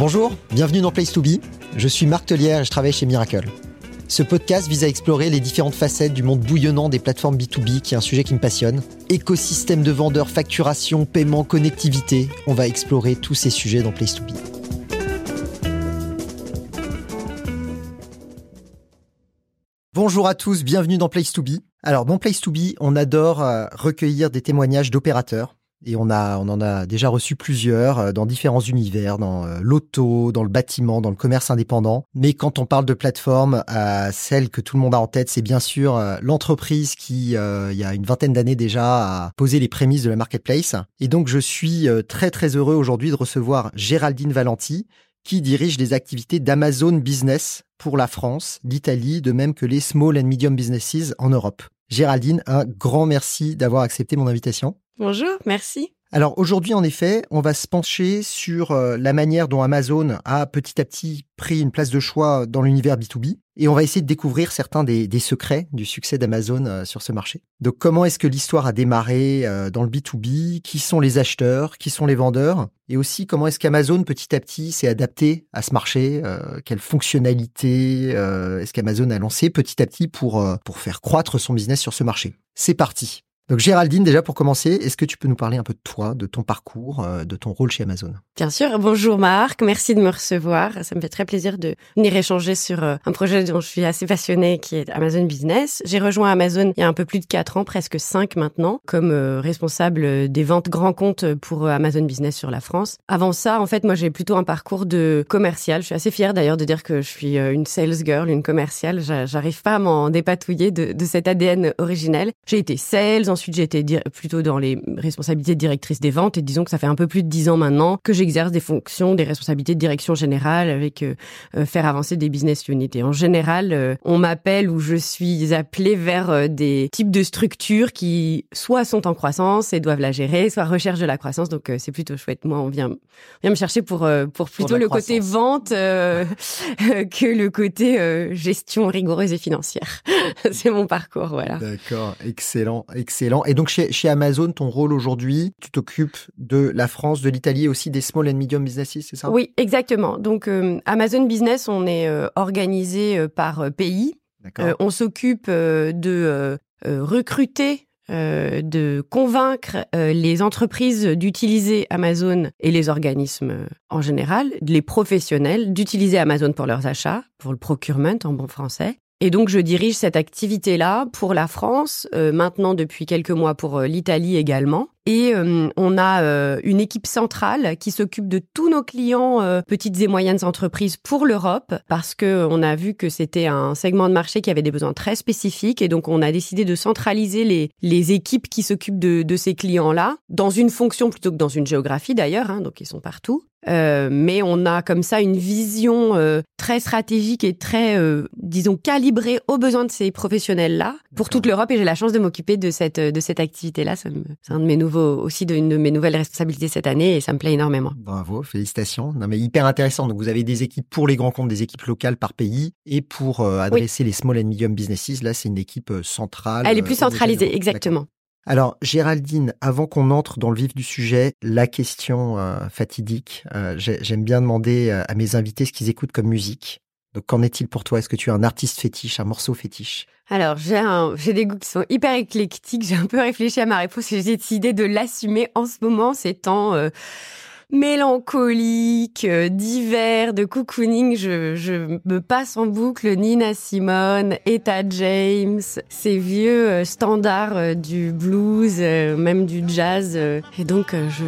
Bonjour, bienvenue dans Place to Be. Je suis Marc Tellière et je travaille chez Miracle. Ce podcast vise à explorer les différentes facettes du monde bouillonnant des plateformes B2B, qui est un sujet qui me passionne. Écosystème de vendeurs, facturation, paiement, connectivité. On va explorer tous ces sujets dans Place to Be. Bonjour à tous, bienvenue dans Place to Be. Alors, dans Place to Be, on adore euh, recueillir des témoignages d'opérateurs et on, a, on en a déjà reçu plusieurs euh, dans différents univers, dans euh, l'auto, dans le bâtiment, dans le commerce indépendant. Mais quand on parle de plateforme, euh, celle que tout le monde a en tête, c'est bien sûr l'entreprise qui, il y a une vingtaine d'années déjà, a posé les prémices de la marketplace. Et donc, je suis très très heureux aujourd'hui de recevoir Géraldine Valenti, qui dirige les activités d'Amazon Business pour la France, l'Italie, de même que les small and medium businesses en Europe. Géraldine, un grand merci d'avoir accepté mon invitation. Bonjour, merci. Alors aujourd'hui, en effet, on va se pencher sur euh, la manière dont Amazon a petit à petit pris une place de choix dans l'univers B2B et on va essayer de découvrir certains des, secrets du succès d'Amazon euh, sur ce marché. Donc comment est-ce que l'histoire a démarré euh, dans le B2B Qui sont les acheteurs? Qui sont les vendeurs? Et aussi comment est-ce qu'Amazon petit à petit s'est adapté à ce marché? Quelles fonctionnalités est-ce qu'Amazon a lancé petit à petit pour, pour faire croître son business sur ce marché? C'est parti donc Géraldine, déjà pour commencer, est-ce que tu peux nous parler un peu de toi, de ton parcours, euh, de ton rôle chez Amazon? Bien sûr. Bonjour Marc, merci de me recevoir. Ça me fait très plaisir de venir échanger sur euh, un projet dont je suis assez passionnée, qui est Amazon Business. J'ai rejoint Amazon il y a un peu plus de quatre ans, presque cinq maintenant, comme euh, responsable des ventes grands comptes pour Amazon Business sur la France. Avant ça, en fait, moi j'ai plutôt un parcours de commercial. Je suis assez fière d'ailleurs de dire que je suis une sales girl, une commerciale. J'arrive pas à m'en dépatouiller de, de cet ADN originel. J'ai été sales, Ensuite, j'ai été plutôt dans les responsabilités de directrice des ventes et disons que ça fait un peu plus de dix ans maintenant que j'exerce des fonctions, des responsabilités de direction générale avec euh, euh, faire avancer des business units. Et en général, euh, on m'appelle ou je suis appelée vers des types de structures qui soit sont en croissance et doivent la gérer, soit recherchent de la croissance. Donc c'est plutôt chouette. Moi, on vient, vient me chercher pour pour plutôt le côté vente que le côté gestion rigoureuse et financière. c'est mon parcours, voilà. D'accord, excellent, excellent. Et donc chez, Amazon, ton rôle aujourd'hui, tu t'occupes de la France, de l'Italie et aussi des small and medium businesses, c'est ça? Oui, exactement. Donc euh, Amazon Business, on est euh, organisé euh, par pays. on s'occupe de recruter de convaincre les entreprises d'utiliser Amazon et les organismes en général, les professionnels, d'utiliser Amazon pour leurs achats, pour le procurement en bon français, et donc, je dirige cette activité-là pour la France, euh, maintenant depuis quelques mois pour euh, l'Italie également. Et euh, on a une équipe centrale qui s'occupe de tous nos clients, petites et moyennes entreprises pour l'Europe, parce que on a vu que c'était un segment de marché qui avait des besoins très spécifiques. Et donc, on a décidé de centraliser les, les équipes qui s'occupent de, de ces clients-là dans une fonction plutôt que dans une géographie d'ailleurs. Hein, donc, ils sont partout. Euh, mais on a comme ça une vision euh, très stratégique et très, euh, disons, calibrée aux besoins de ces professionnels-là pour toute l'Europe. Et j'ai la chance de m'occuper de cette de cette activité-là. C'est un de mes nouveaux aussi de, de mes nouvelles responsabilités cette année et ça me plaît énormément. Bravo, félicitations. Non mais hyper intéressant. Donc vous avez des équipes pour les grands comptes, des équipes locales par pays et pour adresser les small and medium businesses. Là, c'est une équipe centrale. Elle est plus centralisée, exactement. Alors, Géraldine, avant qu'on entre dans le vif du sujet, la question euh, fatidique, euh, j'aime bien demander euh, à mes invités ce qu'ils écoutent comme musique. Donc, qu'en est-il pour toi? Est-ce que tu as un artiste fétiche, un morceau fétiche? Alors, j'ai des goûts qui sont hyper éclectiques. J'ai un peu réfléchi à ma réponse et j'ai décidé de l'assumer en ce moment, c'est temps mélancolique, euh, d'hiver, de cocooning. Je, je, me passe en boucle Nina Simone, Etta James, ces vieux euh, standards euh, du blues, même du jazz. et donc, je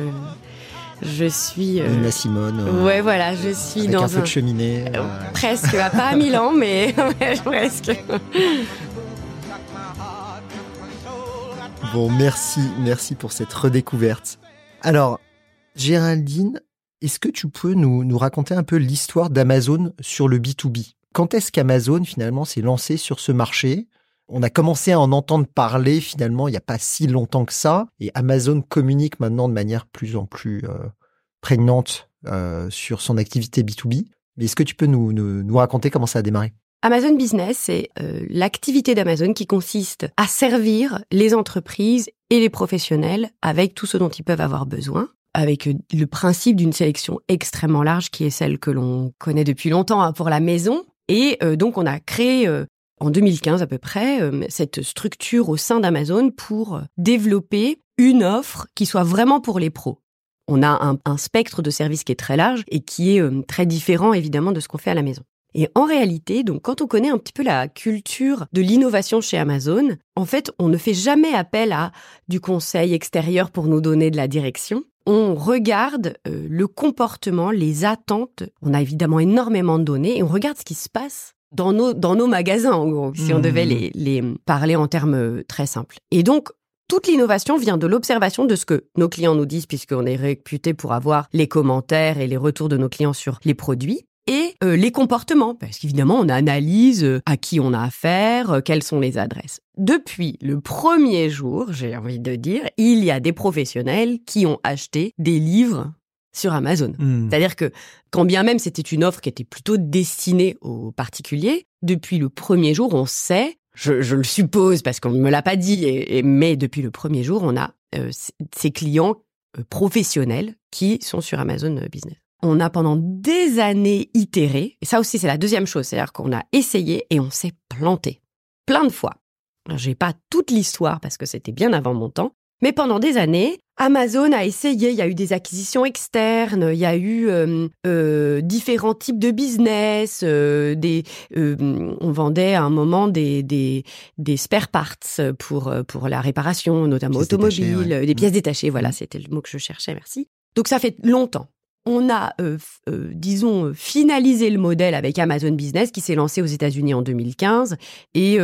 je suis Nina Simone. ouais, voilà, je suis dans un feu de cheminée. presque, pas à Milan, mais presque. Bon, merci, merci pour cette redécouverte. Alors, Géraldine, est-ce que tu peux nous, nous raconter un peu l'histoire d'Amazon sur le B2B Quand est-ce qu'Amazon finalement s'est lancé sur ce marché? On a commencé à en entendre parler finalement il n'y a pas si longtemps que ça, et Amazon communique maintenant de manière plus en plus euh, prégnante euh, sur son activité B2B. Mais est-ce que tu peux nous, raconter comment ça a démarré? Amazon Business, c'est euh, l'activité d'Amazon qui consiste à servir les entreprises et les professionnels avec tout ce dont ils peuvent avoir besoin avec le principe d'une sélection extrêmement large qui est celle que l'on connaît depuis longtemps hein, pour la maison. Et donc on a créé en 2015 à peu près cette structure au sein d'Amazon pour développer une offre qui soit vraiment pour les pros. On a un, spectre de services qui est très large et qui est très différent évidemment de ce qu'on fait à la maison. Et en réalité, donc quand on connaît un petit peu la culture de l'innovation chez Amazon, en fait, on ne fait jamais appel à du conseil extérieur pour nous donner de la direction. On regarde euh, le comportement, les attentes. On a évidemment énormément de données et on regarde ce qui se passe dans nos, dans nos magasins, en gros, si on mmh. devait les, les parler en termes euh, très simples. Et donc, toute l'innovation vient de l'observation de ce que nos clients nous disent, puisqu'on est réputé pour avoir les commentaires et les retours de nos clients sur les produits et euh, les comportements, parce qu'évidemment, on analyse euh, à qui on a affaire, quelles sont les adresses. Depuis le premier jour, j'ai envie de dire, il y a des professionnels qui ont acheté des livres sur Amazon. Hmm. C'est-à-dire que quand bien même c'était une offre qui était plutôt destinée aux particuliers, depuis le premier jour, on sait, je, le suppose parce qu'on ne me l'a pas dit, et, mais depuis le premier jour, on a ces clients professionnels qui sont sur Amazon Business on a pendant des années itéré. Et ça aussi, c'est la deuxième chose. C'est-à-dire qu'on a essayé et on s'est planté. Plein de fois. J'ai pas toute l'histoire parce que c'était bien avant mon temps. Mais pendant des années, Amazon a essayé, il y a eu des acquisitions externes, il y a eu euh, euh, différents types de business, euh, des, on vendait à un moment des, des, des spare parts pour, pour la réparation, notamment automobile, des pièces détachées, voilà, mmh. c'était le mot que je cherchais, merci. Donc ça fait longtemps on a, disons, finalisé le modèle avec Amazon Business qui s'est lancé aux États-Unis en 2015 et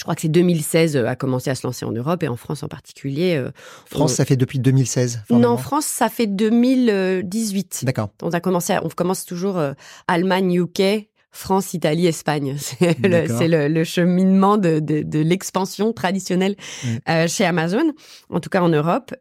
je crois que c'est 2016 a commencé à se lancer en Europe et en France en particulier. France, ça fait depuis 2016 Non, France, ça fait 2018. D'accord. On a commencé, on commence toujours Allemagne, UK, France, Italie, Espagne. C'est le, cheminement de, l'expansion traditionnelle chez Amazon, en tout cas en Europe.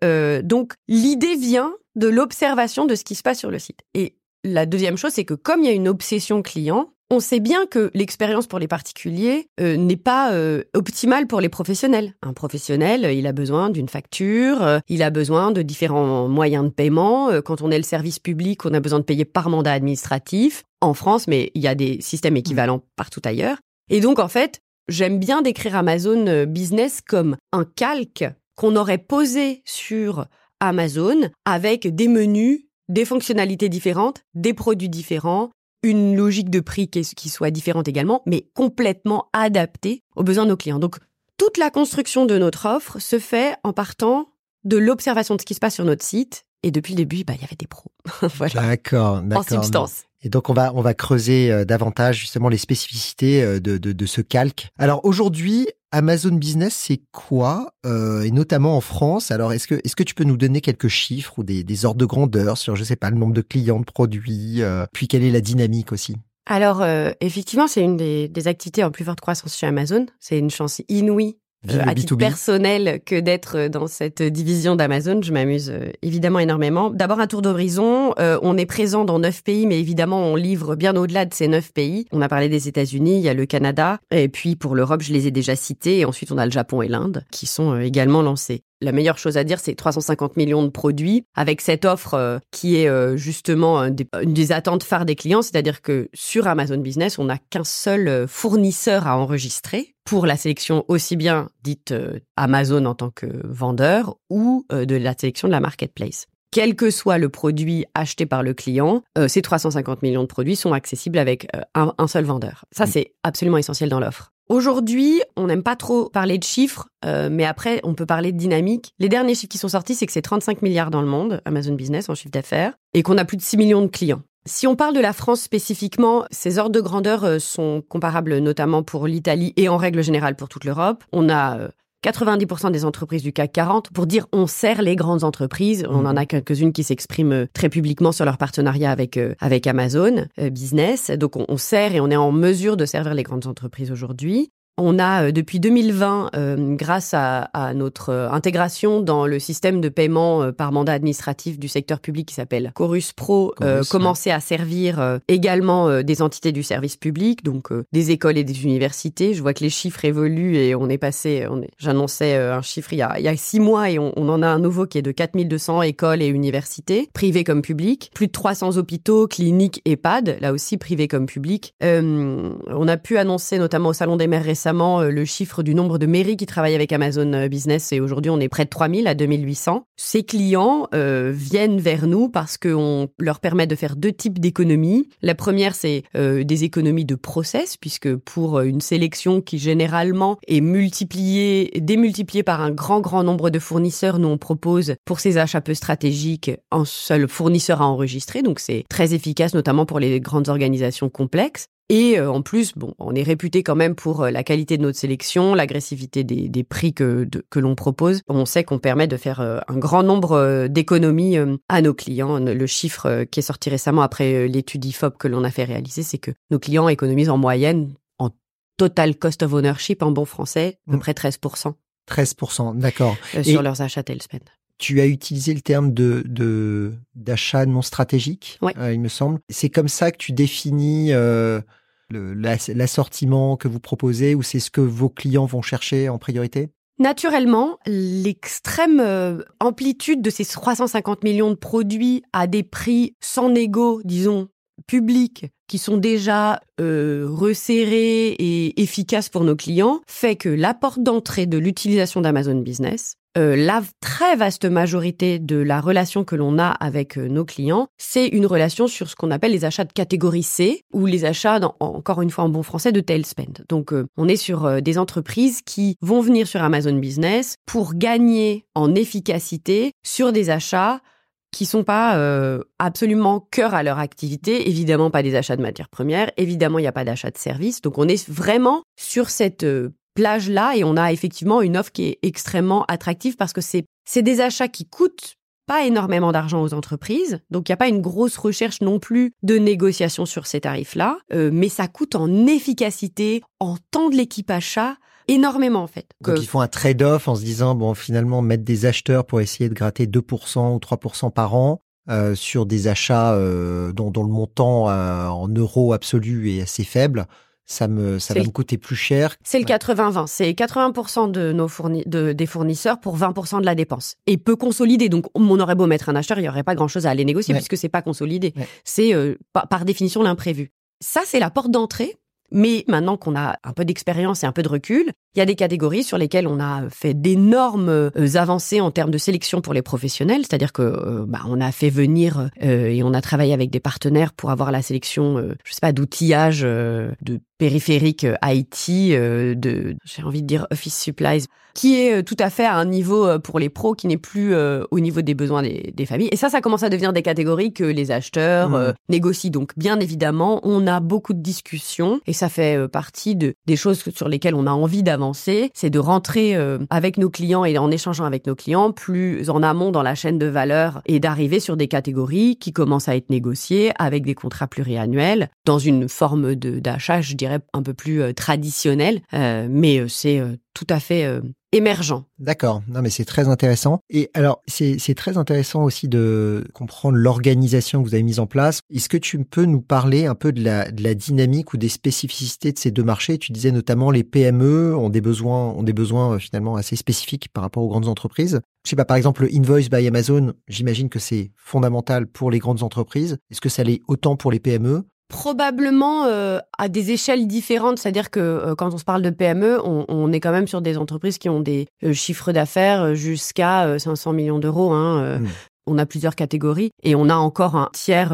donc l'idée vient de l'observation de ce qui se passe sur le site. Et la deuxième chose, c'est que comme il y a une obsession client, on sait bien que l'expérience pour les particuliers euh, n'est pas euh, optimale pour les professionnels. Un professionnel, il a besoin d'une facture, euh, il a besoin de différents moyens de paiement. quand on est le service public, on a besoin de payer par mandat administratif en France, mais il y a des systèmes équivalents partout ailleurs. Et donc, en fait, j'aime bien décrire Amazon Business comme un calque qu'on aurait posé sur Amazon avec des menus, des fonctionnalités différentes, des produits différents, une logique de prix qui soit différente également, mais complètement adaptée aux besoins de nos clients. Donc, toute la construction de notre offre se fait en partant de l'observation de ce qui se passe sur notre site. Et depuis le début, bah, il y avait des pros. voilà. D'accord, d'accord. En substance. Et donc on va on va creuser euh, davantage justement les spécificités euh, de, de, de ce calque. Alors aujourd'hui, Amazon Business, c'est quoi euh, Et notamment en France? Alors, est-ce que, est-ce que tu peux nous donner quelques chiffres ou des, ordres de grandeur sur, je sais pas, le nombre de clients, de produits, euh, puis quelle est la dynamique aussi? Alors, euh, effectivement, c'est une des activités en plus forte croissance chez Amazon. C'est une chance inouïe euh, à titre personnel que d'être euh, dans cette division d'Amazon. Je m'amuse euh, évidemment énormément. D'abord un tour d'horizon. on est présent dans neuf pays, mais évidemment on livre bien au-delà de ces neuf pays. On a parlé des États-Unis, il y a le Canada, et puis pour l'Europe, je les ai déjà cités. Et ensuite on a le Japon et l'Inde qui sont également lancés. La meilleure chose à dire, c'est 350 millions de produits avec cette offre qui est justement une des attentes phares des clients, c'est-à-dire que sur Amazon Business, on n'a qu'un seul fournisseur à enregistrer pour la sélection aussi bien dite euh, Amazon en tant que vendeur ou euh, de la sélection de la marketplace. Quel que soit le produit acheté par le client, euh, ces 350 millions de produits sont accessibles avec un, seul vendeur. Ça, mm. c'est absolument essentiel dans l'offre. Aujourd'hui, on n'aime pas trop parler de chiffres, mais après, on peut parler de dynamique. Les derniers chiffres qui sont sortis, c'est que c'est 35 milliards dans le monde, Amazon Business en chiffre d'affaires, et qu'on a plus de 6 millions de clients. Si on parle de la France spécifiquement, ces ordres de grandeur euh, sont comparables notamment pour l'Italie et en règle générale pour toute l'Europe. On a 90% euh, des entreprises du CAC 40. Pour dire on sert les grandes entreprises, on en a quelques-unes qui s'expriment euh, très publiquement sur leur partenariat avec avec Amazon Business. Donc on, on, sert et on est en mesure de servir les grandes entreprises aujourd'hui. On a depuis 2020, grâce à, notre intégration dans le système de paiement par mandat administratif du secteur public qui s'appelle Chorus Pro, commencé à servir également des entités du service public, donc des écoles et des universités. Je vois que les chiffres évoluent et on est passé, j'annonçais un chiffre il y, a, il y a six mois et on, on en a un nouveau qui est de 4200 écoles et universités, privées comme publiques, plus de 300 hôpitaux, cliniques, EHPAD, là aussi privés comme publics. Euh, on a pu annoncer notamment au Salon des maires récemment euh, le chiffre du nombre de mairies qui travaillent avec Amazon euh, Business et aujourd'hui on est près de 3000 à 2800. Ces clients viennent vers nous parce qu'on leur permet de faire deux types d'économies. La première c'est des économies de process puisque pour une sélection qui généralement est multipliée, démultipliée par un grand grand nombre de fournisseurs, nous on propose pour ces achats peu stratégiques un seul fournisseur à enregistrer. Donc c'est très efficace, notamment pour les grandes organisations complexes. Et euh, en plus, bon, on est réputé quand même pour euh, la qualité de notre sélection, l'agressivité des, prix que, que l'on propose. On sait qu'on permet de faire euh, un grand nombre d'économies à nos clients. Le chiffre qui est sorti récemment après l'étude IFOP que l'on a fait réaliser, c'est que nos clients économisent en moyenne, en total cost of ownership en bon français, à peu mm. près 13%. 13%, d'accord. sur leurs achats Tailspend tu as utilisé le terme de d'achat non stratégique, euh, il me semble. C'est comme ça que tu définis euh, l'assortiment que vous proposez ou c'est ce que vos clients vont chercher en priorité? Naturellement, l'extrême euh, amplitude de ces 350 millions de produits à des prix sans négo, disons, publics, qui sont déjà resserrés et efficaces pour nos clients, fait que la porte d'entrée de l'utilisation d'Amazon Business euh, la très vaste majorité de la relation que l'on a avec euh, nos clients, c'est une relation sur ce qu'on appelle les achats de catégorie C ou les achats, encore une fois en bon français, de tail spend. Donc, euh, on est sur des entreprises qui vont venir sur Amazon Business pour gagner en efficacité sur des achats qui sont pas absolument cœur à leur activité, évidemment pas des achats de matières premières, évidemment il n'y a pas d'achat de services, donc on est vraiment sur cette plage-là et on a effectivement une offre qui est extrêmement attractive parce que c'est des achats qui coûtent pas énormément d'argent aux entreprises, donc il n'y a pas une grosse recherche non plus de négociation sur ces tarifs-là, euh, mais ça coûte en efficacité, en temps de l'équipe achat, énormément en fait. Donc ils font un trade-off en se disant, bon finalement mettre des acheteurs pour essayer de gratter 2% ou 3% par an, euh, sur des achats euh, dont, dont, le montant en euros absolus est assez faible, ça me ça va me coûter plus cher. C'est le 80-20, c'est 80% de nos fourni de, des fournisseurs pour 20% de la dépense et peu consolidé. Donc on aurait beau mettre un acheteur, il y aurait pas grand-chose à aller négocier puisque c'est pas consolidé. C'est euh, par définition l'imprévu. Ça c'est la porte d'entrée. Mais maintenant qu'on a un peu d'expérience et un peu de recul, il y a des catégories sur lesquelles on a fait d'énormes euh, avancées en termes de sélection pour les professionnels, c'est-à-dire que euh, bah, on a fait venir et on a travaillé avec des partenaires pour avoir la sélection, je sais pas, d'outillage, de périphérique euh, IT, euh, de, j'ai envie de dire Office Supplies, qui est euh, tout à fait à un niveau pour les pros qui n'est plus au niveau des besoins des, des, familles. Et ça, ça commence à devenir des catégories que les acheteurs mmh. négocient. Donc, bien évidemment, on a beaucoup de discussions et ça fait partie de, des choses sur lesquelles on a envie d'avancer. C'est de rentrer avec nos clients et en échangeant avec nos clients plus en amont dans la chaîne de valeur et d'arriver sur des catégories qui commencent à être négociées avec des contrats pluriannuels dans une forme de, d'achat, je dirais, un peu plus euh, traditionnel, euh, mais euh, c'est tout à fait émergent. D'accord, non mais c'est très intéressant. Et alors c'est très intéressant aussi de comprendre l'organisation que vous avez mise en place. Est-ce que tu peux nous parler un peu de la, dynamique ou des spécificités de ces deux marchés? Tu disais notamment les PME ont des besoins ont des besoins finalement assez spécifiques par rapport aux grandes entreprises. Je sais pas, par exemple, le Invoice by Amazon, j'imagine que c'est fondamental pour les grandes entreprises. Est-ce que ça l'est autant pour les PME Probablement euh, à des échelles différentes, c'est-à-dire que euh, quand on se parle de PME, on, est quand même sur des entreprises qui ont des euh, chiffres d'affaires jusqu'à 500 millions d'euros. Hein, hmm. On a plusieurs catégories et on a encore un tiers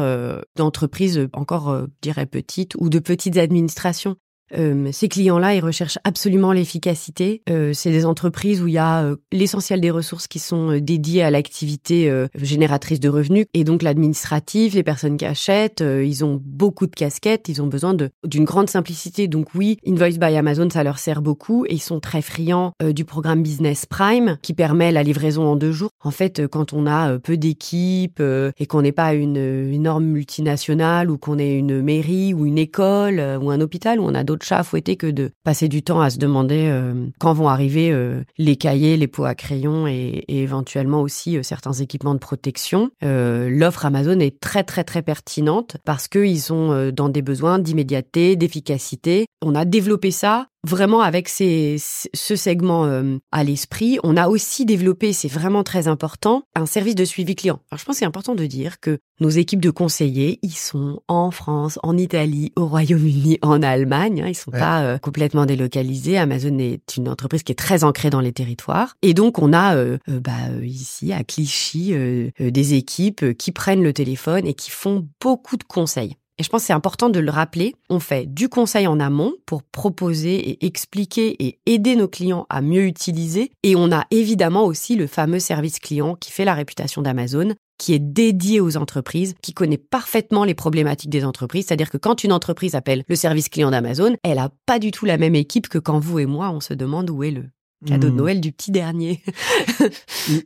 d'entreprises encore, je dirais, petites ou de petites administrations. Euh, ces clients-là, ils recherchent absolument l'efficacité. Euh, c'est des entreprises où il y a euh, l'essentiel des ressources qui sont euh, dédiées à l'activité euh, génératrice de revenus et donc l'administratif, les personnes qui achètent, ils ont beaucoup de casquettes, ils ont besoin d'une grande simplicité. Donc oui, Invoice by Amazon, ça leur sert beaucoup et ils sont très friands du programme Business Prime qui permet la livraison en deux jours. En fait, quand on a peu d'équipes et qu'on n'est pas une énorme multinationale ou qu'on est une mairie ou une école ou un hôpital où on a d'autres d'autres chats à que de passer du temps à se demander quand vont arriver les cahiers, les pots à crayon et, éventuellement aussi certains équipements de protection. L'offre Amazon est très très très pertinente parce qu'ils sont dans des besoins d'immédiateté, d'efficacité. On a développé ça vraiment avec ces, ce segment euh, à l'esprit. On a aussi développé, c'est vraiment très important, un service de suivi client. Alors je pense que c'est important de dire que nos équipes de conseillers, ils sont en France, en Italie, au Royaume-Uni, en Allemagne. Hein, ils sont pas euh, complètement délocalisés. Amazon est une entreprise qui est très ancrée dans les territoires. Et donc on a euh, bah, ici à Clichy des équipes qui prennent le téléphone et qui font beaucoup de conseils. Et je pense que c'est important de le rappeler. On fait du conseil en amont pour proposer et expliquer et aider nos clients à mieux utiliser. Et on a évidemment aussi le fameux service client qui fait la réputation d'Amazon, qui est dédié aux entreprises, qui connaît parfaitement les problématiques des entreprises. C'est-à-dire que quand une entreprise appelle le service client d'Amazon, elle n'a pas du tout la même équipe que quand vous et moi, on se demande où est le, Cadeau de hmm. Noël du petit dernier.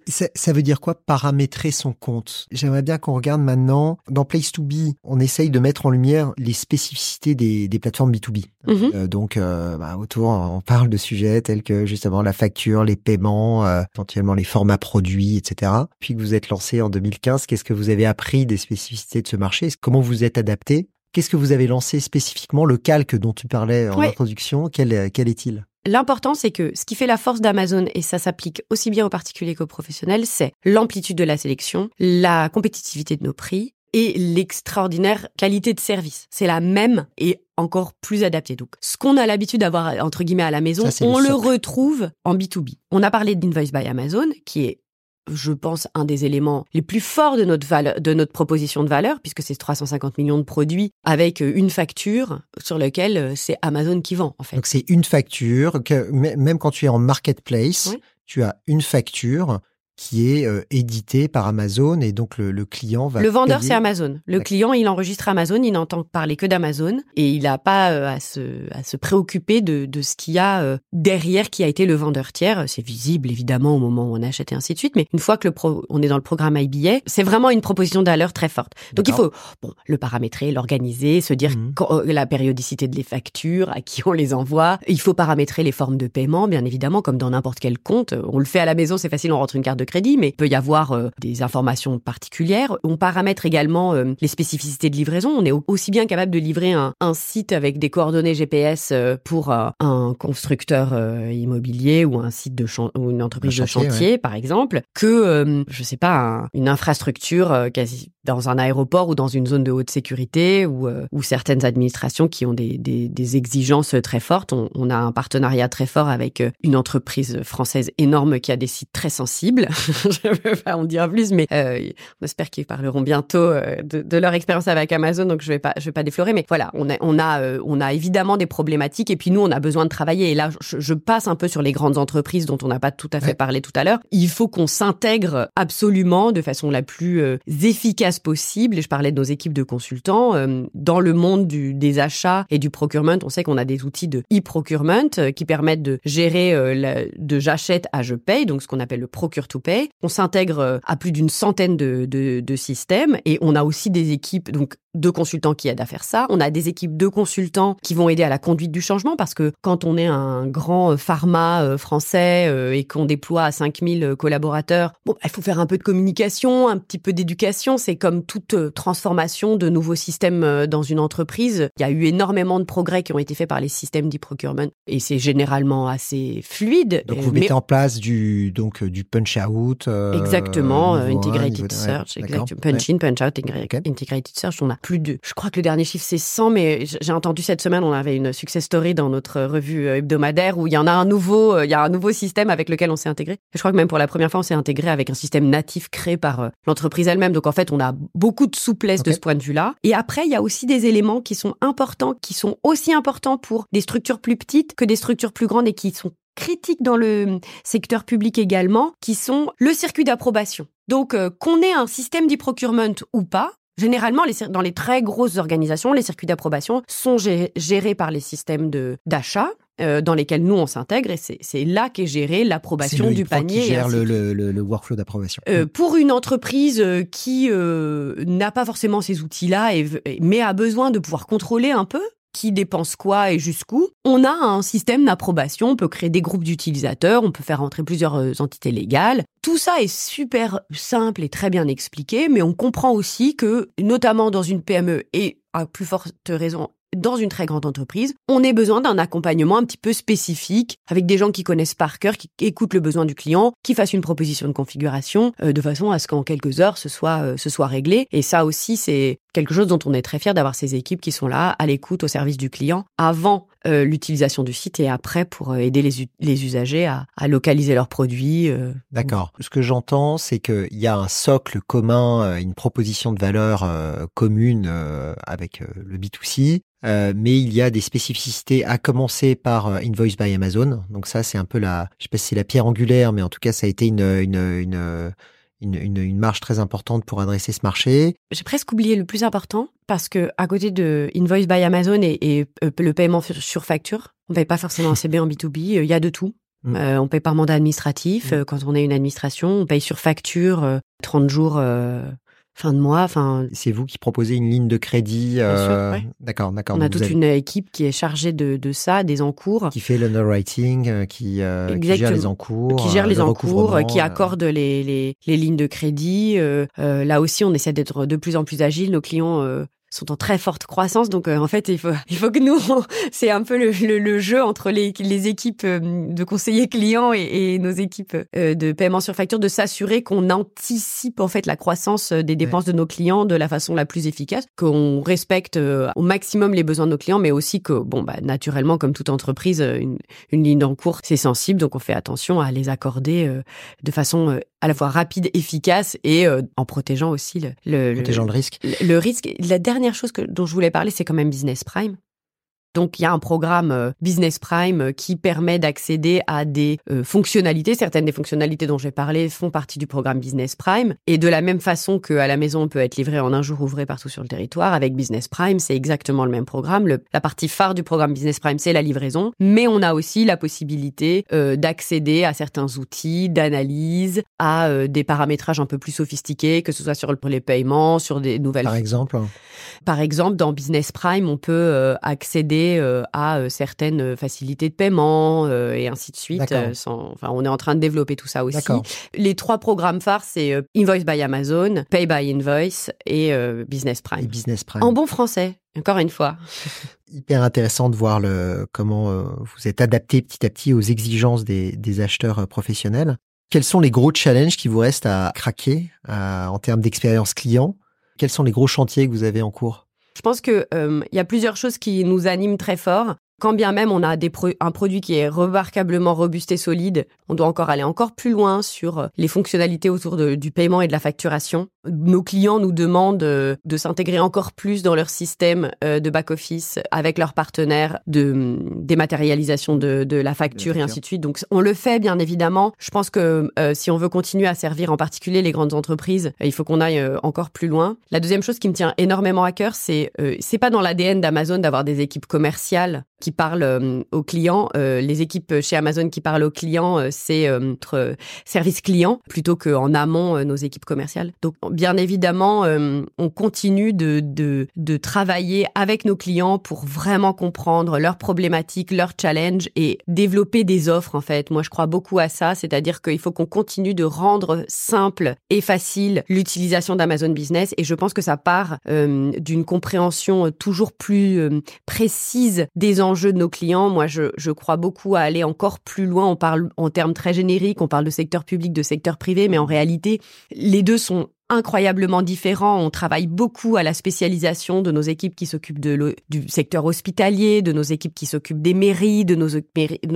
ça, veut dire quoi paramétrer son compte? J'aimerais bien qu'on regarde maintenant dans Place to Be. On essaye de mettre en lumière les spécificités des, plateformes B2B. Mhm. Euh, donc euh, bah, autour, on parle de sujets tels que justement la facture, les paiements, euh, éventuellement les formats produits, etc. Puis que vous êtes lancé en 2015, qu'est-ce que vous avez appris des spécificités de ce marché? Comment vous êtes adapté? Qu'est-ce que vous avez lancé spécifiquement? Le calque dont tu parlais en introduction, quel, quel est-il? L'important, c'est que ce qui fait la force d'Amazon, et ça s'applique aussi bien aux particuliers qu'aux professionnels, c'est l'amplitude de la sélection, la compétitivité de nos prix et l'extraordinaire qualité de service. C'est la même et encore plus adaptée. Donc, ce qu'on a l'habitude d'avoir, entre guillemets, à la maison, on le, retrouve en B2B. On a parlé d'Invoice by Amazon, qui est je pense, un des éléments les plus forts de notre, de notre proposition de valeur, puisque c'est 350 millions de produits avec une facture sur laquelle euh, c'est Amazon qui vend, en fait. Donc c'est une facture, que même quand tu es en marketplace, tu as une facture qui est euh, édité par Amazon et donc le, client va. Le vendeur, c'est Amazon. Le client, il enregistre Amazon, il n'entend parler que d'Amazon et il n'a pas euh, à, se, à se préoccuper de, de ce qu'il y a euh, derrière qui a été le vendeur tiers. C'est visible évidemment au moment où on achète et ainsi de suite, mais une fois que le pro, on est dans le programme IBA, c'est vraiment une proposition de très forte. Donc il faut bon, le paramétrer, l'organiser, se dire mmh. la périodicité de les factures, à qui on les envoie. Il faut paramétrer les formes de paiement, bien évidemment, comme dans n'importe quel compte. On le fait à la maison, c'est facile, on rentre une carte de crédit, mais il peut y avoir euh, des informations particulières. On paramètre également euh, les spécificités de livraison. On est aussi bien capable de livrer un, site avec des coordonnées GPS euh, pour un constructeur immobilier ou un site de ou une entreprise de chantier, par exemple, que je sais pas une infrastructure quasi dans un aéroport ou dans une zone de haute sécurité ou, ou certaines administrations qui ont des, des, des exigences très fortes. On, on, a un partenariat très fort avec une entreprise française énorme qui a des sites très sensibles je ne veux pas en dire plus, mais euh, on espère qu'ils parleront bientôt euh, de, leur expérience avec Amazon, donc je vais pas, je vais pas déflorer, mais voilà, on a, on a, euh, on a évidemment des problématiques, et puis nous, on a besoin de travailler. Et là, je, passe un peu sur les grandes entreprises dont on n'a pas tout à fait parlé tout à l'heure. Il faut qu'on s'intègre absolument de façon la plus efficace possible. Et je parlais de nos équipes de consultants dans le monde du, des achats et du procurement. On sait qu'on a des outils de e-procurement qui permettent de gérer de j'achète à je paye, donc ce qu'on appelle le procure to pay. On s'intègre euh, à plus d'une centaine de, de, systèmes et on a aussi des équipes, donc deux consultants qui aident à faire ça. On a des équipes de consultants qui vont aider à la conduite du changement parce que quand on est un grand euh, pharma euh, français euh, et qu'on déploie à 5000 collaborateurs, bon, il faut faire un peu de communication, un petit peu d'éducation. C'est comme toute transformation de nouveaux systèmes dans une entreprise. Il y a eu énormément de progrès qui ont été faits par les systèmes d'e-procurement et c'est généralement assez fluide. Donc vous mettez en place du, donc, du punch-out. exactement, integrated search, exactement. Punch-in, punch-out, integrated search. On a plus de, je crois que le dernier chiffre c'est 100, mais j'ai entendu cette semaine, on avait une success story dans notre revue euh, hebdomadaire où il y en a un nouveau, euh, il y a un nouveau système avec lequel on s'est intégré. Je crois que même pour la première fois, on s'est intégré avec un système natif créé par euh, l'entreprise elle-même. Donc en fait, on a beaucoup de souplesse de ce point de vue-là. Et après, il y a aussi des éléments qui sont importants, qui sont aussi importants pour des structures plus petites que des structures plus grandes et qui sont critiques dans le secteur public également, qui sont le circuit d'approbation. Donc, qu'on ait un système d'e-procurement ou pas, Généralement, dans les très grosses organisations, les circuits d'approbation sont gérés par les systèmes d'achat. Euh, dans lesquels nous on s'intègre et c'est là qu'est gérée l'approbation du panier. Qui gère le, le, le, workflow d'approbation. Euh, pour une entreprise euh, qui n'a pas forcément ces outils-là, mais a besoin de pouvoir contrôler un peu, qui dépense quoi et jusqu'où. On a un système d'approbation, on peut créer des groupes d'utilisateurs, on peut faire entrer plusieurs euh, entités légales. Tout ça est super simple et très bien expliqué, mais on comprend aussi que, notamment dans une PME et à plus forte raison dans une très grande entreprise, on a besoin d'un accompagnement un petit peu spécifique, avec des gens qui connaissent par cœur, qui écoutent le besoin du client, qui fassent une proposition de configuration, euh, de façon à ce qu'en quelques heures, ce soit, euh, ce soit réglé. Et ça aussi, c'est quelque chose dont on est très fier d'avoir ces équipes qui sont là, à l'écoute, au service du client, avant euh, l'utilisation du site et après pour aider les, les usagers à, à, localiser leurs produits. D'accord. Ce que j'entends, c'est qu'il y a un socle commun, une proposition de valeur commune avec le B2C, euh, mais il y a des spécificités à commencer par euh, Invoice by Amazon. Donc ça, c'est un peu la, je sais pas si c'est la pierre angulaire, mais en tout cas, ça a été une, une, une, une, une marge très importante pour adresser ce marché. J'ai presque oublié le plus important parce que à côté de Invoice by Amazon et, et euh, le paiement sur facture, on paye pas forcément en CB en B2B. Il y a de tout. Mm. on paye par mandat administratif mm. quand on est une administration. On paye sur facture 30 jours fin de mois. Enfin, c'est vous qui proposez une ligne de crédit. Euh... D'accord, d'accord. On a toute une équipe qui est chargée de, de ça, des encours, qui fait l'underwriting, euh, qui, euh, qui, gère les encours, qui gère les encours, qui accorde les, les, les, lignes de crédit. Euh, là aussi, on essaie d'être de plus en plus agile. Nos clients sont en très forte croissance. Donc euh, en fait, il faut il faut que nous c'est un peu le, le, jeu entre les, les équipes euh, de conseillers clients et, et nos équipes euh, de paiement sur facture de s'assurer qu'on anticipe en fait la croissance des dépenses de nos clients de la façon la plus efficace, qu'on respecte au maximum les besoins de nos clients, mais aussi que bon bah naturellement comme toute entreprise, une, une ligne en cours c'est sensible, donc on fait attention à les accorder de façon à la fois rapide, efficace et en protégeant aussi le, le, protégeant le risque. Le, risque. La dernière dernière chose dont je voulais parler, c'est quand même Business Prime. Donc il y a un programme euh, Business Prime euh, qui permet d'accéder à des euh, fonctionnalités. Certaines des fonctionnalités dont j'ai parlé font partie du programme Business Prime. Et de la même façon qu'à la maison, on peut être livré en un jour ouvré partout sur le territoire, avec Business Prime, c'est exactement le même programme. la partie phare du programme Business Prime, c'est la livraison. Mais on a aussi la possibilité d'accéder à certains outils d'analyse, à des paramétrages un peu plus sophistiqués, que ce soit sur les paiements, sur des nouvelles... Par exemple Par exemple, dans Business Prime, on peut accéder euh, à euh, certaines facilités de paiement euh, et ainsi de suite. enfin, on est en train de développer tout ça aussi. Les trois programmes phares, c'est Invoice by Amazon, Pay by Invoice et Business Prime. Business Prime. En bon français, encore une fois. Hyper intéressant de voir le, comment vous êtes adapté petit à petit aux exigences des, des acheteurs professionnels. Quels sont les gros challenges qui vous restent à craquer en termes d'expérience client? Quels sont les gros chantiers que vous avez en cours? Je pense qu'il euh, y a plusieurs choses qui nous animent très fort. Quand bien même on a des un produit qui est remarquablement robuste et solide, on doit encore aller encore plus loin sur euh, les fonctionnalités autour du paiement et de la facturation. Nos clients nous demandent euh, de s'intégrer encore plus dans leur système euh, de back-office avec leurs partenaires de hum, dématérialisation de, de la facture et ainsi de suite. Donc on le fait bien évidemment. Je pense que si on veut continuer à servir en particulier les grandes entreprises, il faut qu'on aille encore plus loin. La deuxième chose qui me tient énormément à cœur, c'est c'est pas dans l'ADN d'Amazon d'avoir des équipes commerciales qui parlent euh, aux clients. Euh, les équipes chez Amazon qui parlent aux clients, euh, c'est notre service client plutôt qu'en amont nos équipes commerciales. Donc, bien évidemment, on continue de, de, de travailler avec nos clients pour vraiment comprendre leurs problématiques, leurs challenges et développer des offres, en fait. Moi, je crois beaucoup à ça, c'est-à-dire qu'il faut qu'on continue de rendre simple et facile l'utilisation d'Amazon Business et je pense que ça part d'une compréhension toujours plus précise des enjeux de nos clients. Moi, je, je, crois beaucoup à aller encore plus loin. On parle en termes très génériques, on parle de secteur public, de secteur privé, mais en réalité, les deux sont incroyablement différents. On travaille beaucoup à la spécialisation de nos équipes qui s'occupent de du secteur hospitalier, de nos équipes qui s'occupent des mairies, de nos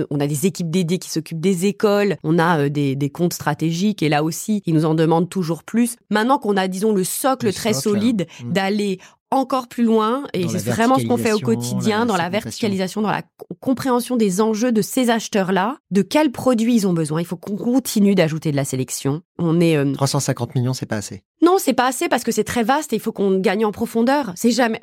on a des équipes dédiées qui s'occupent des écoles, on a euh, des, des, comptes stratégiques et là aussi, ils nous en demandent toujours plus. Maintenant qu'on a, disons, le socle très solide mmh. d'aller encore plus loin et c'est vraiment ce qu'on fait au quotidien dans la verticalisation, dans la compréhension des enjeux de ces acheteurs-là, de quels produits ils ont besoin. Il faut qu'on continue d'ajouter de la sélection. On est 350 euh, millions, c'est pas assez. Non, c'est pas assez parce que c'est très vaste et il faut qu'on gagne en profondeur. C'est jamais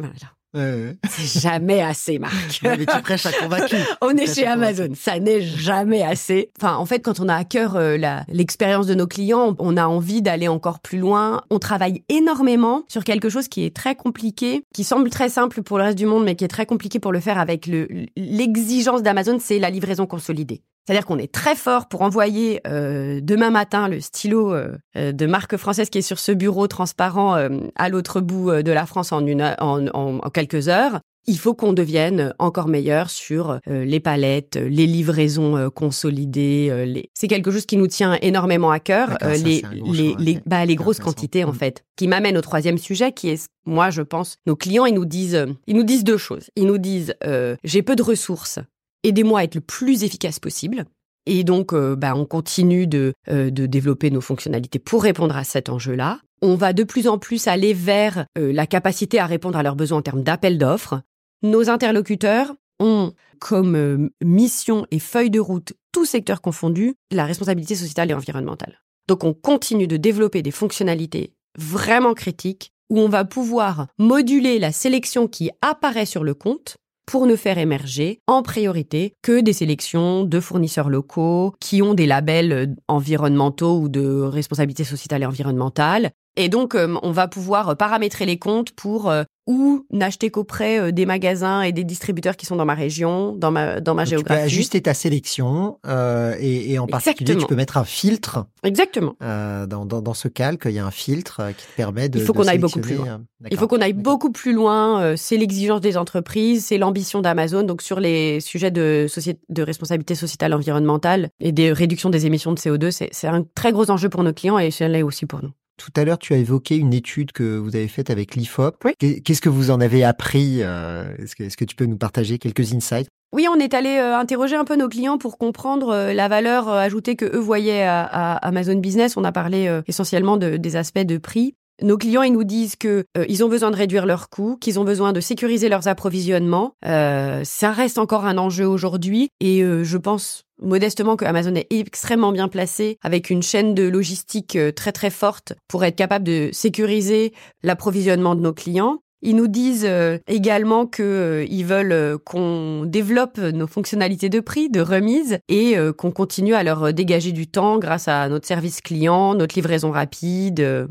C'est jamais assez, Marc. mais tu prêches à convaincu. on est chez Amazon, ça n'est jamais assez. Enfin, en fait, quand on a à cœur euh, l'expérience de nos clients, on a envie d'aller encore plus loin. On travaille énormément sur quelque chose qui est très compliqué, qui semble très simple pour le reste du monde, mais qui est très compliqué pour le faire avec l'exigence d'Amazon, c'est la livraison consolidée. C'est-à-dire qu'on est très fort pour envoyer euh, demain matin le stylo euh, euh, de marque française qui est sur ce bureau transparent à l'autre bout de la France en, une, en, en, quelques heures. Il faut qu'on devienne encore meilleur sur les palettes, les livraisons consolidées. Les... C'est quelque chose qui nous tient énormément à cœur. les, les, les, bah, les grosses quantités en mm. fait. Qui m'amène au troisième sujet, qui est, moi je pense, nos clients ils nous disent, ils nous disent deux choses. Ils nous disent, j'ai peu de ressources aidez-moi à être le plus efficace possible. Et donc, euh, bah, on continue de, euh, de développer nos fonctionnalités pour répondre à cet enjeu-là. On va de plus en plus aller vers euh, la capacité à répondre à leurs besoins en termes d'appel d'offres. Nos interlocuteurs ont comme mission et feuille de route, tout secteur confondu, la responsabilité sociétale et environnementale. Donc, on continue de développer des fonctionnalités vraiment critiques où on va pouvoir moduler la sélection qui apparaît sur le compte pour ne faire émerger en priorité que des sélections de fournisseurs locaux qui ont des labels environnementaux ou de responsabilité sociétale et environnementale. Et donc, euh, on va pouvoir paramétrer les comptes pour euh, ou n'acheter qu'auprès euh, des magasins et des distributeurs qui sont dans ma région, dans ma dans ma géographie. Tu peux ajuster ta sélection euh, et, et, en particulier tu peux mettre un filtre. Exactement. Euh, dans, dans, dans ce calque, il y a un filtre euh, qui te permet de. Il faut qu'on aille beaucoup plus loin. Il faut qu'on aille beaucoup plus loin. C'est l'exigence des entreprises, c'est l'ambition d'Amazon. Donc sur les sujets de de responsabilité sociétale environnementale et des réductions des émissions de CO2, c'est un très gros enjeu pour nos clients et c'est là aussi pour nous. Tout à l'heure, tu as évoqué une étude que vous avez faite avec l'IFOP. Qu'est-ce que vous en avez appris euh, Est-ce que, que, tu peux nous partager quelques insights? Oui, on est allé euh, interroger un peu nos clients pour comprendre euh, la valeur ajoutée que eux voyaient à, Amazon Business. On a parlé essentiellement de, des aspects de prix. Nos clients, ils nous disent que ils ont besoin de réduire leurs coûts, qu'ils ont besoin de sécuriser leurs approvisionnements. ça reste encore un enjeu aujourd'hui, et je pense modestement que Amazon est extrêmement bien placé avec une chaîne de logistique euh, très très forte pour être capable de sécuriser l'approvisionnement de nos clients. Ils nous disent euh, également qu'ils euh, veulent qu'on développe nos fonctionnalités de prix, de remise, et qu'on continue à leur dégager du temps grâce à notre service client, notre livraison rapide.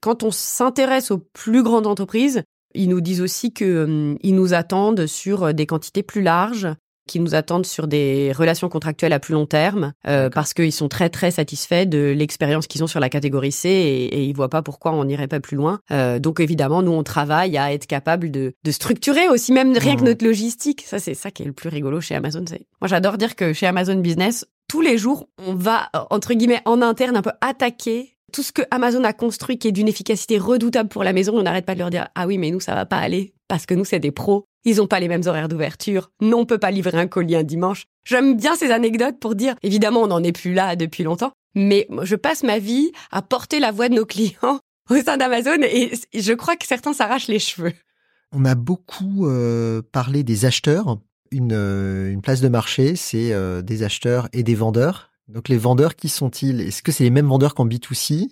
Quand on s'intéresse aux plus grandes entreprises, ils nous disent aussi qu'ils nous attendent sur des quantités plus larges, qui nous attendent sur des relations contractuelles à plus long terme euh, parce qu'ils sont très très satisfaits de l'expérience qu'ils ont sur la catégorie C et, et ils voient pas pourquoi on n'irait pas plus loin. Euh, donc évidemment, nous on travaille à être capable de, de structurer aussi même rien que mmh. notre logistique. Ça c'est ça qui est le plus rigolo chez Amazon. Moi j'adore dire que chez Amazon Business, tous les jours, on va entre guillemets en interne un peu attaquer tout ce que Amazon a construit qui est d'une efficacité redoutable pour la maison, on n'arrête pas de leur dire ah oui mais nous ça va pas aller parce que nous c'est des pros ils n'ont pas les mêmes horaires d'ouverture. Non, on peut pas livrer un colis un dimanche. J'aime bien ces anecdotes pour dire, évidemment, on n'en est plus là depuis longtemps, mais je passe ma vie à porter la voix de nos clients au sein d'Amazon et je crois que certains s'arrachent les cheveux. On a beaucoup euh, parlé des acheteurs. Une, euh, une place de marché, c'est euh, des acheteurs et des vendeurs. Donc les vendeurs, qui sont-ils? Est-ce que c'est les mêmes vendeurs qu'en B2C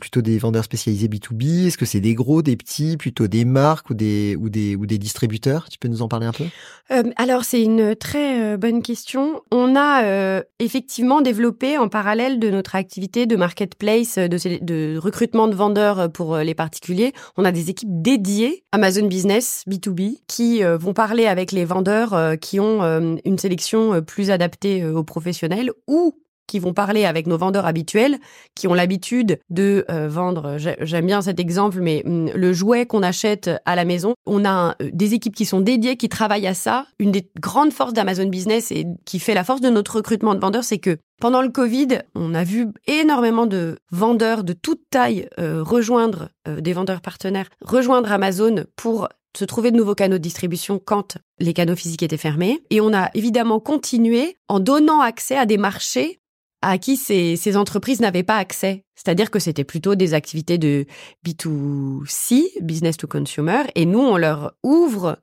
plutôt des vendeurs spécialisés B2B Est-ce que c'est des gros, des petits, plutôt des marques ou des, ou des, ou des distributeurs? Tu peux nous en parler un peu? Euh, Alors, c'est une très euh, bonne question. On a euh, effectivement développé en parallèle de notre activité de marketplace, de, recrutement de vendeurs pour les particuliers, on a des équipes dédiées Amazon Business B2B qui vont parler avec les vendeurs qui ont une sélection plus adaptée aux professionnels ou qui vont parler avec nos vendeurs habituels, qui ont l'habitude de euh, vendre, j'aime bien cet exemple, mais hum, le jouet qu'on achète à la maison, on a euh, des équipes qui sont dédiées, qui travaillent à ça. Une des grandes forces d'Amazon Business et qui fait la force de notre recrutement de vendeurs, c'est que pendant le Covid, on a vu énormément de vendeurs de toute taille euh, rejoindre des vendeurs partenaires, rejoindre Amazon pour se trouver de nouveaux canaux de distribution quand les canaux physiques étaient fermés. Et on a évidemment continué en donnant accès à des marchés à qui ces, entreprises n'avaient pas accès. C'est-à-dire que c'était plutôt des activités de B2C, business to consumer, et nous, on leur ouvre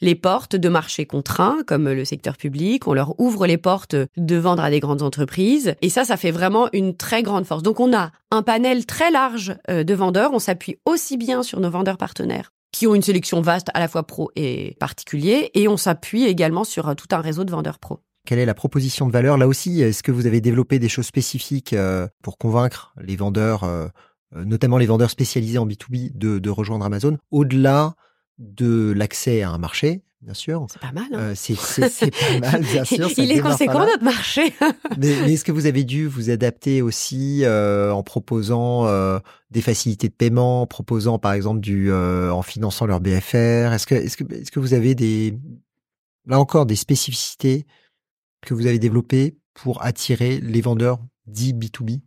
les portes de marchés contraints, comme le secteur public, on leur ouvre les portes de vendre à des grandes entreprises, et ça, ça fait vraiment une très grande force. Donc on a un panel très large euh, de vendeurs, on s'appuie aussi bien sur nos vendeurs partenaires qui ont une sélection vaste à la fois pro et particulier, et on s'appuie également sur tout un réseau de vendeurs pro. Quelle est la proposition de valeur? Là aussi, est-ce que vous avez développé des choses spécifiques pour convaincre les vendeurs, notamment les vendeurs spécialisés en B2B, de, de rejoindre Amazon, au-delà de l'accès à un marché bien sûr? C'est pas mal. Hein. Euh, c'est pas mal, bien sûr. Il est conséquent notre marché. mais, est-ce que vous avez dû vous adapter aussi euh, en proposant euh, des facilités de paiement, en proposant par exemple du, en finançant leur BFR Est-ce que, est-ce que, est-ce que vous avez des, là encore, des spécificités que vous avez développées pour attirer les vendeurs dits B2B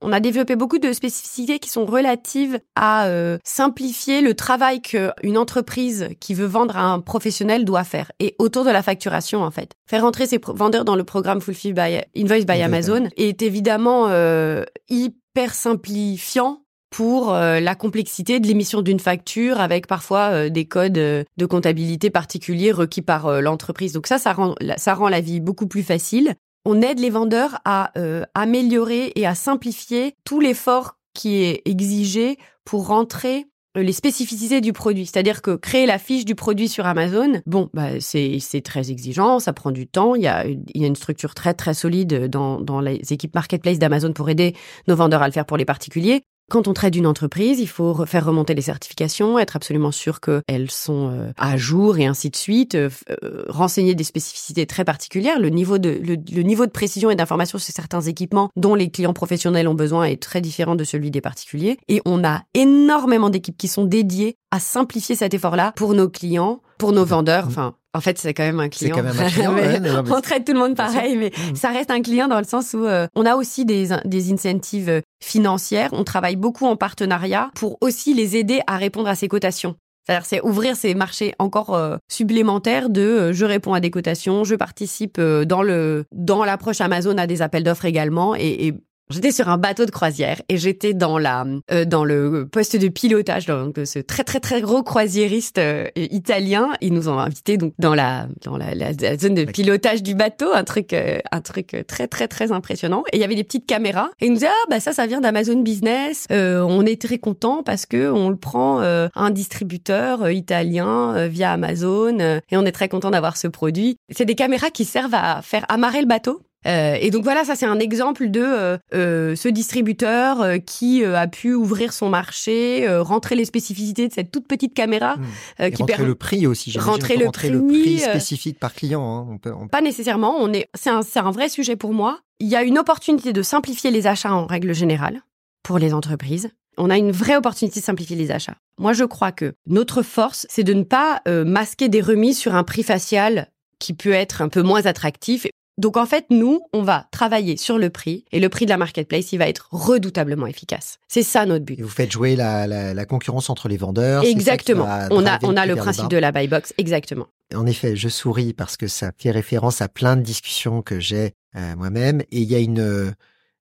on a développé beaucoup de spécificités qui sont relatives à euh, simplifier le travail qu'une entreprise qui veut vendre à un professionnel doit faire et autour de la facturation en fait. Faire rentrer ses vendeurs dans le programme Fulfill by Invoice by Amazon est évidemment euh, hyper simplifiant pour euh, la complexité de l'émission d'une facture avec parfois des codes de comptabilité particuliers requis par l'entreprise. Donc ça, ça rend, ça rend la vie beaucoup plus facile on aide les vendeurs à euh, améliorer et à simplifier tout l'effort qui est exigé pour rentrer euh, les spécificités du produit. C'est-à-dire que créer la fiche du produit sur Amazon, bon, bah, c'est très exigeant, ça prend du temps. Il y a, il y a une structure très très solide dans, dans les équipes marketplace d'Amazon pour aider nos vendeurs à le faire pour les particuliers. Quand on traite une entreprise, il faut faire remonter les certifications, être absolument sûr qu'elles sont euh, à jour et ainsi de suite, euh, euh, renseigner des spécificités très particulières. Le niveau de, le, niveau de précision et d'information sur certains équipements dont les clients professionnels ont besoin est très différent de celui des particuliers. Et on a énormément d'équipes qui sont dédiées à simplifier cet effort-là pour nos clients, pour nos vendeurs, enfin en fait, c'est quand même un client. C'est quand même un client. on traite tout le monde pareil, mais mmh. ça reste un client dans le sens où euh, on a aussi des, des incentives euh, financières. On travaille beaucoup en partenariat pour aussi les aider à répondre à ces cotations. C'est-à-dire, c'est ouvrir ces marchés encore euh, supplémentaires de je réponds à des cotations, je participe dans le dans l'approche Amazon à des appels d'offres également et, et J'étais sur un bateau de croisière et j'étais dans la euh, dans le poste de pilotage donc de ce très très très gros croisiériste euh, italien. Ils nous ont invités donc dans la dans la, la, zone de pilotage du bateau, un truc euh, un truc très très très impressionnant. Et il y avait des petites caméras et ils nous disaient ah bah ça ça vient d'Amazon Business. on est très content parce que on le prend un distributeur italien via Amazon et on est très content d'avoir ce produit. C'est des caméras qui servent à faire amarrer le bateau euh, et donc voilà, ça c'est un exemple de euh, euh, ce distributeur qui a pu ouvrir son marché, rentrer les spécificités de cette toute petite caméra, mmh. qui rentrer le prix aussi. Rentrer le rentrer prix, le prix spécifique par client. Hein. Pas nécessairement. On est, c'est un, c'est un vrai sujet pour moi. Il y a une opportunité de simplifier les achats en règle générale pour les entreprises. On a une vraie opportunité de simplifier les achats. Moi, je crois que notre force, c'est de ne pas masquer des remises sur un prix facial qui peut être un peu moins attractif donc en fait, nous, on va travailler sur le prix et le prix de la marketplace, il va être redoutablement efficace. C'est ça notre but. Et vous faites jouer la, la, concurrence entre les vendeurs. Exactement. On a, on a le principe de la buy box. Exactement. En effet, je souris parce que ça fait référence à plein de discussions que j'ai euh, moi-même et il y a une euh,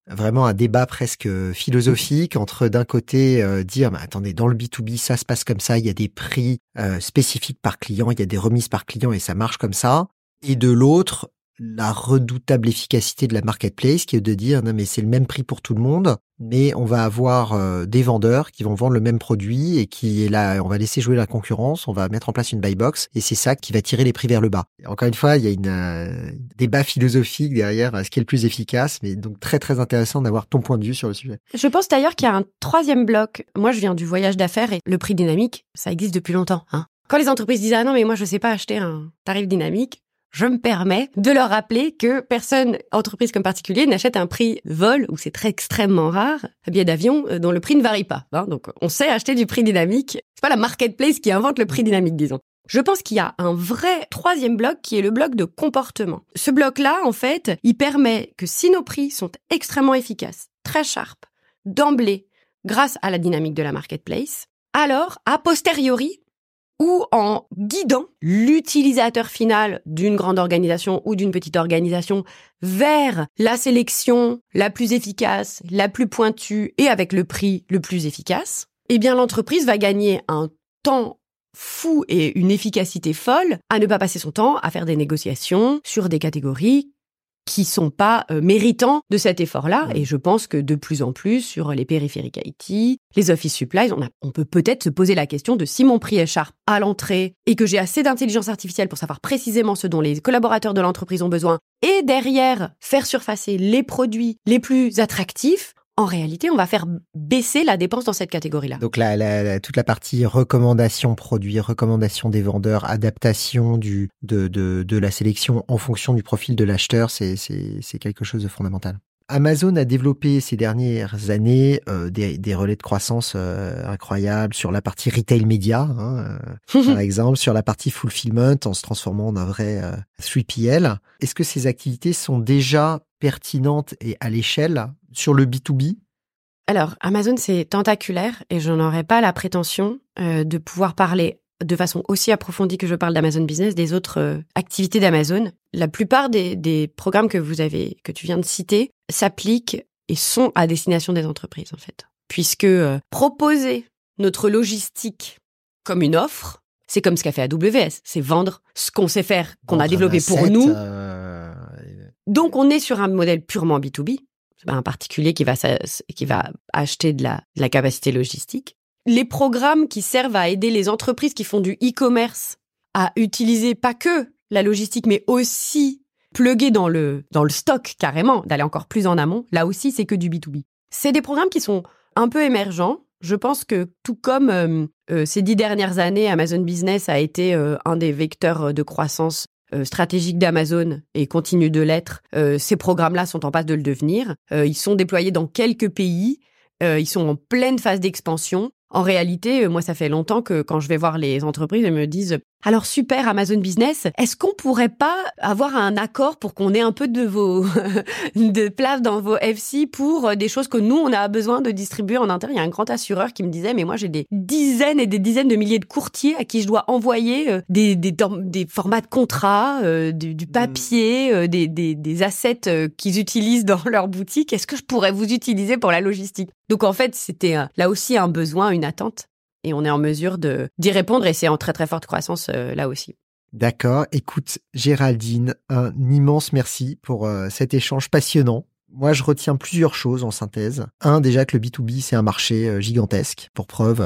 vraiment un débat presque philosophique entre d'un côté euh, dire mais attendez dans le B2B ça se passe comme ça, il y a des prix spécifiques par client, il y a des remises par client et ça marche comme ça et de l'autre la redoutable efficacité de la marketplace qui est de dire non mais c'est le même prix pour tout le monde mais on va avoir euh, des vendeurs qui vont vendre le même produit et qui est là on va laisser jouer la concurrence on va mettre en place une buy box et c'est ça qui va tirer les prix vers le bas. Encore une fois il y a une euh, débat philosophique derrière ce qui est le plus efficace mais donc très très intéressant d'avoir ton point de vue sur le sujet. Je pense d'ailleurs qu'il y a un troisième bloc. Moi je viens du voyage d'affaires et le prix dynamique ça existe depuis longtemps hein. Quand les entreprises disent ah non mais moi je sais pas acheter un tarif dynamique je me permets de leur rappeler que personne, entreprise comme particulier, n'achète un prix vol, où c'est très extrêmement rare, un billet d'avion euh, dont le prix ne varie pas. Hein. Donc on sait acheter du prix dynamique. C'est pas la marketplace qui invente le prix dynamique, disons. Je pense qu'il y a un vrai troisième bloc qui est le bloc de comportement. Ce bloc-là, en fait, il permet que si nos prix sont extrêmement efficaces, très sharp, d'emblée, grâce à la dynamique de la marketplace, alors, a posteriori, ou en guidant l'utilisateur final d'une grande organisation ou d'une petite organisation vers la sélection la plus efficace, la plus pointue et avec le prix le plus efficace, eh bien l'entreprise va gagner un temps fou et une efficacité folle à ne pas passer son temps à faire des négociations sur des catégories qui sont pas euh, méritants de cet effort-là. Et je pense que de plus en plus sur les périphériques IT, les office supplies, on, on peut peut-être se poser la question de si mon prix est sharp à l'entrée et que j'ai assez d'intelligence artificielle pour savoir précisément ce dont les collaborateurs de l'entreprise ont besoin et derrière faire surfacer les produits les plus attractifs, en réalité, on va faire baisser la dépense dans cette catégorie-là. Donc toute la partie recommandation produit, recommandation des vendeurs, adaptation du, de la sélection en fonction du profil de l'acheteur, c'est quelque chose de fondamental. Amazon a développé ces dernières années euh, des, des, relais de croissance euh, incroyables sur la partie retail média, hein, euh, par exemple, sur la partie fulfillment en se transformant en un vrai 3PL. Est-ce que ces activités sont déjà pertinentes et à l'échelle sur le B2B Alors, Amazon, c'est tentaculaire et je n'aurais pas la prétention de pouvoir parler de façon aussi approfondie que je parle d'Amazon Business, des autres euh, activités d'Amazon. La plupart des, programmes que vous avez, que tu viens de citer, s'appliquent et sont à destination des entreprises, en fait. Puisque euh, proposer notre logistique comme une offre, c'est comme ce qu'a fait AWS, c'est vendre ce qu'on sait faire, qu'on a développé pour nous. Euh, Donc on est sur un modèle purement B2B. C'est un particulier qui va, qui va acheter de la, de la capacité logistique les programmes qui servent à aider les entreprises qui font du e-commerce à utiliser pas que la logistique, mais aussi pluguer dans le, dans le stock carrément, d'aller encore plus en amont, là aussi, c'est que du B2B. C'est des programmes qui sont un peu émergents. Je pense que tout comme euh, euh, ces dix dernières années, Amazon Business a été euh, un des vecteurs de croissance stratégique d'Amazon et continue de l'être, ces programmes-là sont en passe de le devenir. ils sont déployés dans quelques pays. ils sont en pleine phase d'expansion. En réalité, euh, moi, ça fait longtemps que quand je vais voir les entreprises, elles me disent alors super Amazon Business, est-ce qu'on pourrait pas avoir un accord pour qu'on ait un peu de vos de place dans vos FC pour euh, des choses que nous on a besoin de distribuer en interne? Il y a un grand assureur qui me disait mais moi j'ai des dizaines et des dizaines de milliers de courtiers à qui je dois envoyer euh, des des, des formats de contrats, du, du, papier, des, des, des assets qu'ils utilisent dans leur boutique. Est-ce que je pourrais vous utiliser pour la logistique? Donc en fait c'était là aussi un besoin, une attente et on est en mesure d'y répondre et c'est en très très forte croissance euh, là aussi. D'accord. Écoute, Géraldine, un immense merci pour euh, cet échange passionnant. Moi, je retiens plusieurs choses en synthèse. Un, déjà que le B2B, c'est un marché euh, gigantesque. Pour preuve,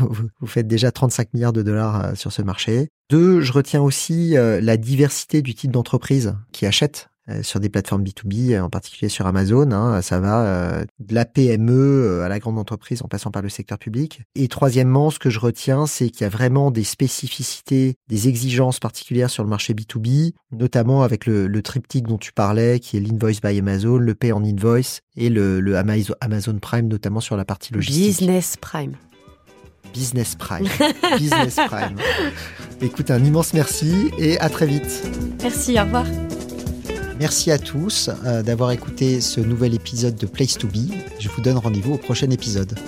vous, faites déjà 35 milliards de dollars sur ce marché. Deux, je retiens aussi la diversité du type d'entreprise qui achète sur des plateformes B2B, euh, en particulier sur Amazon. Hein, ça va euh, de la PME à la grande entreprise en passant par le secteur public. Et troisièmement, ce que je retiens, c'est qu'il y a vraiment des spécificités, des exigences particulières sur le marché B2B, notamment avec le, triptyque dont tu parlais, qui est l'invoice by Amazon, le pay en invoice et le, le Amazon Prime, notamment sur la partie logistique. Business Prime. Business Prime. Business Prime. Écoute, un immense merci et à très vite. Merci, au revoir. Merci à tous euh, d'avoir écouté ce nouvel épisode de Place to Be. Je vous donne rendez-vous au prochain épisode.